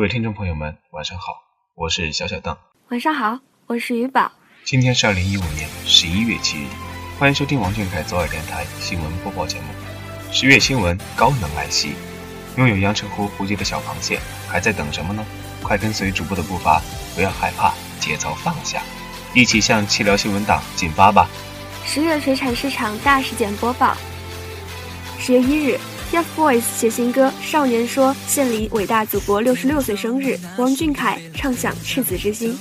各位听众朋友们，晚上好，我是小小邓。晚上好，我是于宝。今天是二零一五年十一月七日，欢迎收听王俊凯左耳电台新闻播报节目。十月新闻高能来袭，拥有阳澄湖户籍的小螃蟹还在等什么呢？快跟随主播的步伐，不要害怕，节奏放下，一起向气疗新闻党进发吧！十月水产市场大事件播报。十月一日。TFBOYS 写新歌《少年说》，献礼伟大祖国六十六岁生日。王俊凯唱响赤子之心。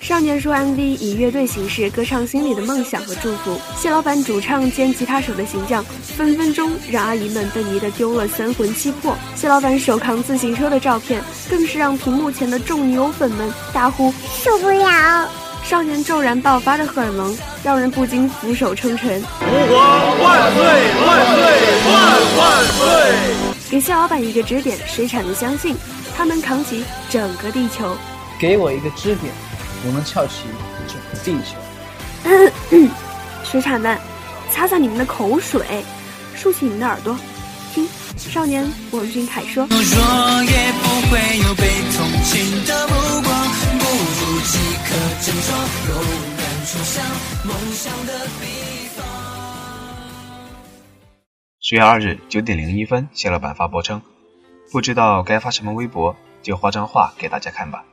少年说 MV 以乐队形式歌唱心里的梦想和祝福。谢老板主唱兼吉他手的形象，分分钟让阿姨们被迷得丢了三魂七魄。谢老板手扛自行车的照片，更是让屏幕前的众女友粉们大呼受不了。少年骤然爆发的荷尔蒙，让人不禁俯首称臣。吾皇万岁万岁万万岁！给谢老板一个支点，水产们相信他能扛起整个地球。给我一个支点，我能翘起整个地球。水产们，擦擦你们的口水，竖起你们的耳朵，听少年王俊凯说。即刻振作，勇敢冲向梦想的彼方十月二日九点零一分，谢老板发博称：“不知道该发什么微博，就画张画给大家看吧。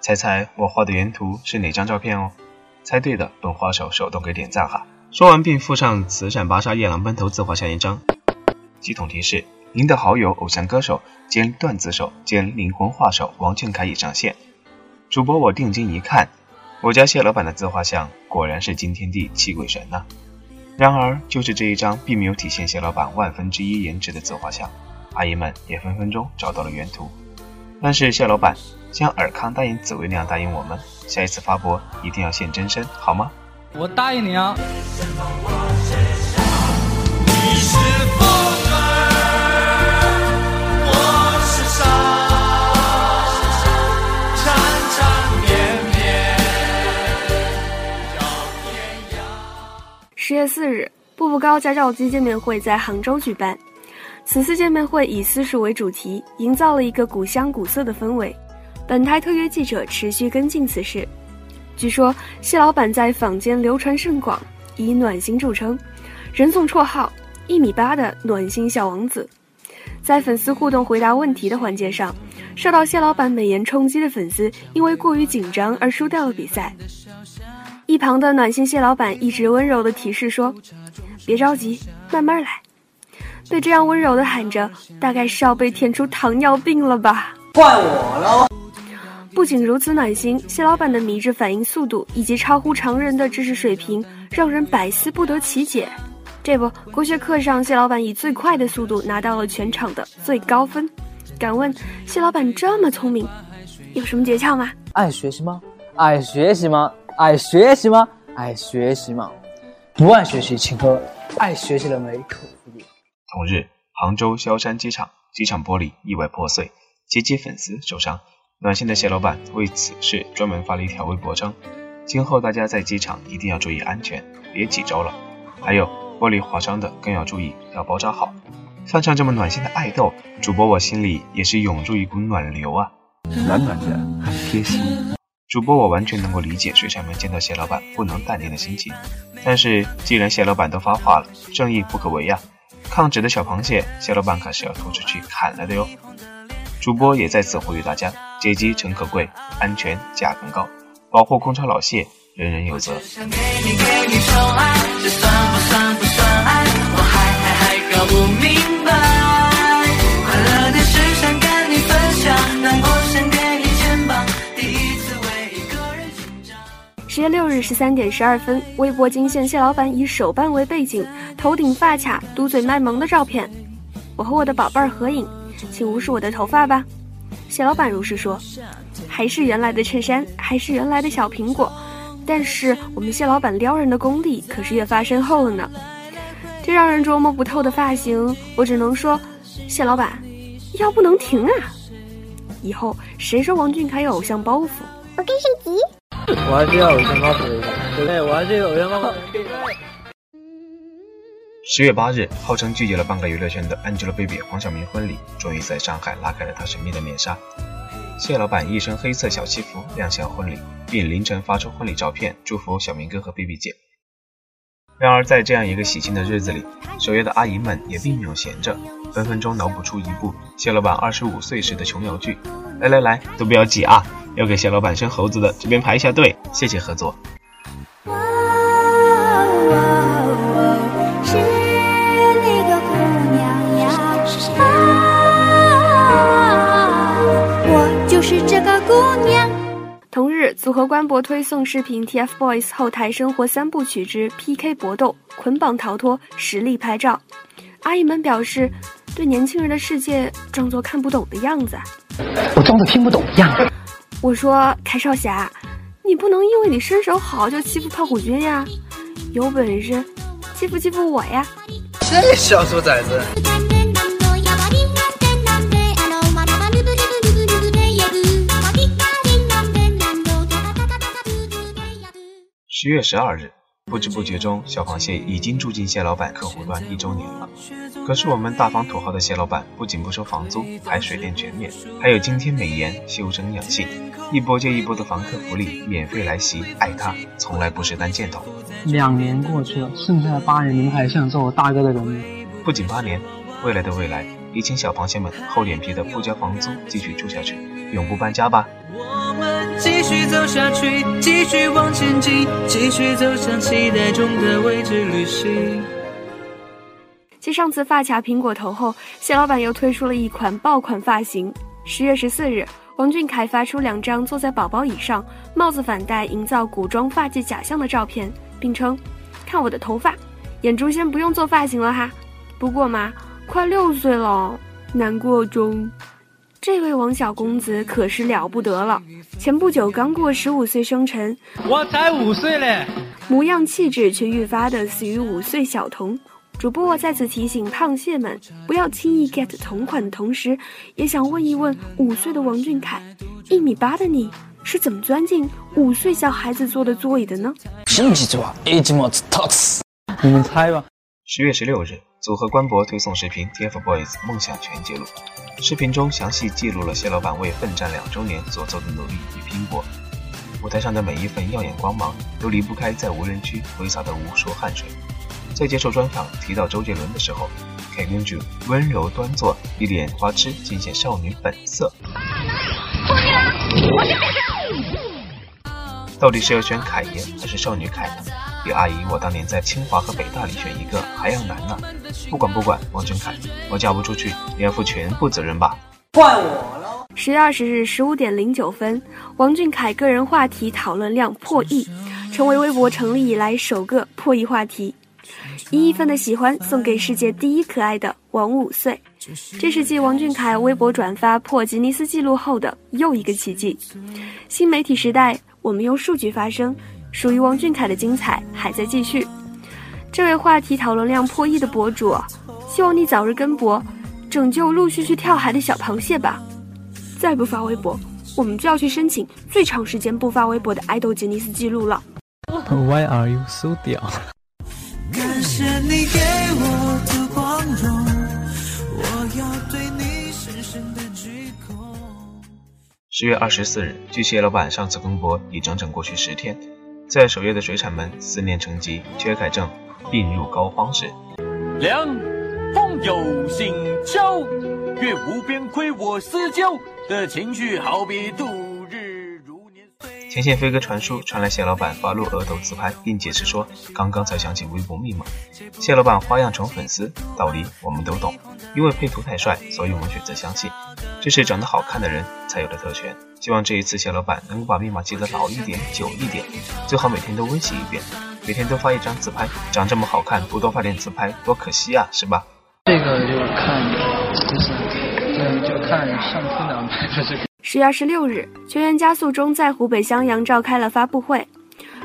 猜猜我画的原图是哪张照片哦？猜对的，本画手手动给点赞哈。”说完并附上“慈善芭莎夜郎奔头”自画像一张。系统提示：您的好友偶像歌手兼段子手兼灵魂画手王俊凯已上线。主播我定睛一看，我家谢老板的自画像果然是惊天地泣鬼神呐。然而，就是这一张并没有体现谢老板万分之一颜值的自画像，阿姨们也分分钟找到了原图。但是谢老板像尔康答应紫薇那样答应我们，下一次发博一定要现真身，好吗？我答应你啊。四日，步步高家教机见面会在杭州举办。此次见面会以私塾为主题，营造了一个古香古色的氛围。本台特约记者持续跟进此事。据说谢老板在坊间流传甚广，以暖心著称，人送绰号“一米八的暖心小王子”。在粉丝互动回答问题的环节上，受到谢老板美颜冲击的粉丝因为过于紧张而输掉了比赛。一旁的暖心蟹老板一直温柔的提示说：“别着急，慢慢来。”被这样温柔的喊着，大概是要被舔出糖尿病了吧？怪我喽！不仅如此暖心，蟹老板的迷之反应速度以及超乎常人的知识水平，让人百思不得其解。这不，国学课上，蟹老板以最快的速度拿到了全场的最高分。敢问，蟹老板这么聪明，有什么诀窍吗？爱学习吗？爱学习吗？爱学习吗？爱学习吗？不爱学习，请喝爱学习的梅口服液。同日，杭州萧山机场机场玻璃意外破碎，接机粉丝受伤。暖心的谢老板为此事专门发了一条微博称：“今后大家在机场一定要注意安全，别挤着了。还有玻璃划伤的更要注意，要包扎好。”放上这么暖心的爱豆，主播我心里也是涌入一股暖流啊，暖暖的，很贴心。主播我完全能够理解水产们见到谢老板不能淡定的心情，但是既然谢老板都发话了，正义不可违呀！抗旨的小螃蟹，谢老板可是要拖出去砍了的哟！主播也在此呼吁大家：接机诚可贵，安全价更高，保护空巢老蟹，人人有责。十月六日十三点十二分，微博惊现谢老板以手办为背景，头顶发卡，嘟嘴卖萌的照片。我和我的宝贝儿合影，请无视我的头发吧。谢老板如是说。还是原来的衬衫，还是原来的小苹果，但是我们谢老板撩人的功力可是越发深厚了呢。这让人琢磨不透的发型，我只能说，谢老板，腰不能停啊！以后谁说王俊凯有偶像包袱？我跟谁急？我还是要偶像包袱，对？我还是有偶像包袱。十月八日，号称聚集了半个娱乐圈的 Angelababy 黄晓明婚礼，终于在上海拉开了她神秘的面纱。谢老板一身黑色小西服亮相婚礼，并凌晨发出婚礼照片，祝福小明哥和 Baby 姐。然而，在这样一个喜庆的日子里，守夜的阿姨们也并没有闲着，分分钟脑补出一部谢老板二十五岁时的琼瑶剧。来来来，都不要挤啊！要给谢老板生猴子的这边排一下队，谢谢合作。是这个姑娘同日，组合官博推送视频 TFBOYS 后台生活三部曲之 PK 搏斗、捆绑逃脱、实力拍照。阿姨们表示，对年轻人的世界装作看不懂的样子。我装作听不懂一样。我说，凯少侠，你不能因为你身手好就欺负胖虎君呀，有本事欺负欺负我呀！这小兔崽子。十月十二日，不知不觉中，小螃蟹已经住进蟹老板客户端一周年了。可是我们大方土豪的蟹老板不仅不收房租，还水电全免，还有津贴美颜、修身养性，一波接一波的房客福利免费来袭。爱他，从来不是单箭头。两年过去了，剩下的八年，你们还想做我大哥的人吗？不仅八年，未来的未来，也请小螃蟹们厚脸皮的不交房租，继续住下去，永不搬家吧。继续走下去，继续往前进，继续走向期待中的未知旅行。继上次发卡苹果头后，谢老板又推出了一款爆款发型。十月十四日，王俊凯发出两张坐在宝宝椅上，帽子反戴，营造古装发髻假象的照片，并称：“看我的头发，眼珠先不用做发型了哈。不过嘛，快六岁了，难过中。”这位王小公子可是了不得了，前不久刚过十五岁生辰，我才五岁嘞，模样气质却愈发的似于五岁小童。主播在此提醒胖蟹们，不要轻易 get 同款的同时，也想问一问五岁的王俊凯，一米八的你是怎么钻进五岁小孩子坐的座椅的呢？你们猜吧。十月十六日。组合官博推送视频，TFBOYS 梦想全记录。视频中详细记录了蟹老板为奋战两周年所做的努力与拼搏。舞台上的每一份耀眼光芒，都离不开在无人区挥洒的无数汗水。在接受专访提到周杰伦的时候，凯公主温柔端坐，一脸花痴，尽显少女本色。到底是要选凯爷还是少女凯呢？比阿姨我当年在清华和北大里选一个还要难呢。不管不管，王俊凯，我嫁不出去，你要负全部责任吧。换我了。十月二十日十五点零九分，王俊凯个人话题讨论量破亿，成为微博成立以来首个破亿话题。一亿份的喜欢送给世界第一可爱的王五岁，这是继王俊凯微博转发破吉尼斯纪录后的又一个奇迹。新媒体时代。我们用数据发声，属于王俊凯的精彩还在继续。这位话题讨论量破亿的博主，希望你早日跟博，拯救陆续去跳海的小螃蟹吧。再不发微博，我们就要去申请最长时间不发微博的爱豆吉尼斯纪录了。Why are you so 屌？感谢你给我的光荣，我要对你深深的鞠躬。十月二十四日，据谢老板上次更博已整整过去十天，在守夜的水产们思念成疾、缺钙症、病入膏肓时，凉风有心敲，月无边亏我思交的情绪，好比度。前线飞鸽传书传来谢老板发露额头自拍，并解释说刚刚才想起微博密码。谢老板花样宠粉丝，道理我们都懂，因为配图太帅，所以我们选择相信，这是长得好看的人才有的特权。希望这一次谢老板能够把密码记得牢一点、久一点，最好每天都温习一遍，每天都发一张自拍。长这么好看，不多发点自拍多可惜啊，是吧？这个就看，就是，嗯，就看上天堂拍的这个。十月二十六日，《全员加速》中在湖北襄阳召开了发布会。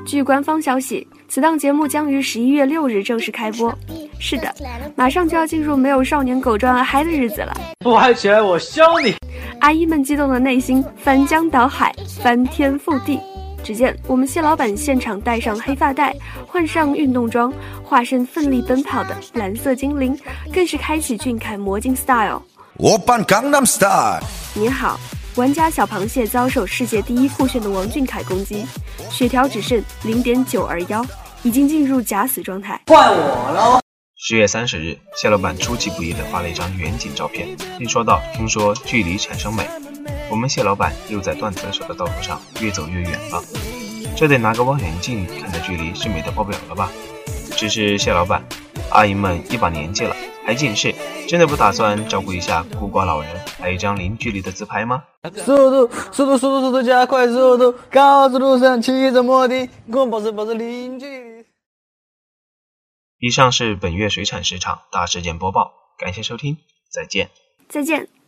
据官方消息，此档节目将于十一月六日正式开播。是的，马上就要进入没有少年狗赚而嗨的日子了。不嗨起来，我削你！阿姨们激动的内心翻江倒海，翻天覆地。只见我们谢老板现场戴上黑发带，换上运动装，化身奋力奔跑的蓝色精灵，更是开启俊凯魔镜 style。我扮 Gangnam Style。你好，玩家小螃蟹遭受世界第一酷炫的王俊凯攻击，血条只剩零点九二幺，已经进入假死状态。怪我喽！十月三十日，谢老板出其不意地发了一张远景照片，并说道：“听说距离产生美，我们蟹老板又在段子手的道路上越走越远了。这得拿个望远镜看的距离是美的爆表了吧？只是蟹老板，阿姨们一把年纪了还近视，真的不打算照顾一下孤寡老人，来一张零距离的自拍吗？”速度，速度，速度，速度加快速度，高速路上骑着摩的，跟我保持保持零距离。以上是本月水产市场大事件播报，感谢收听，再见。再见。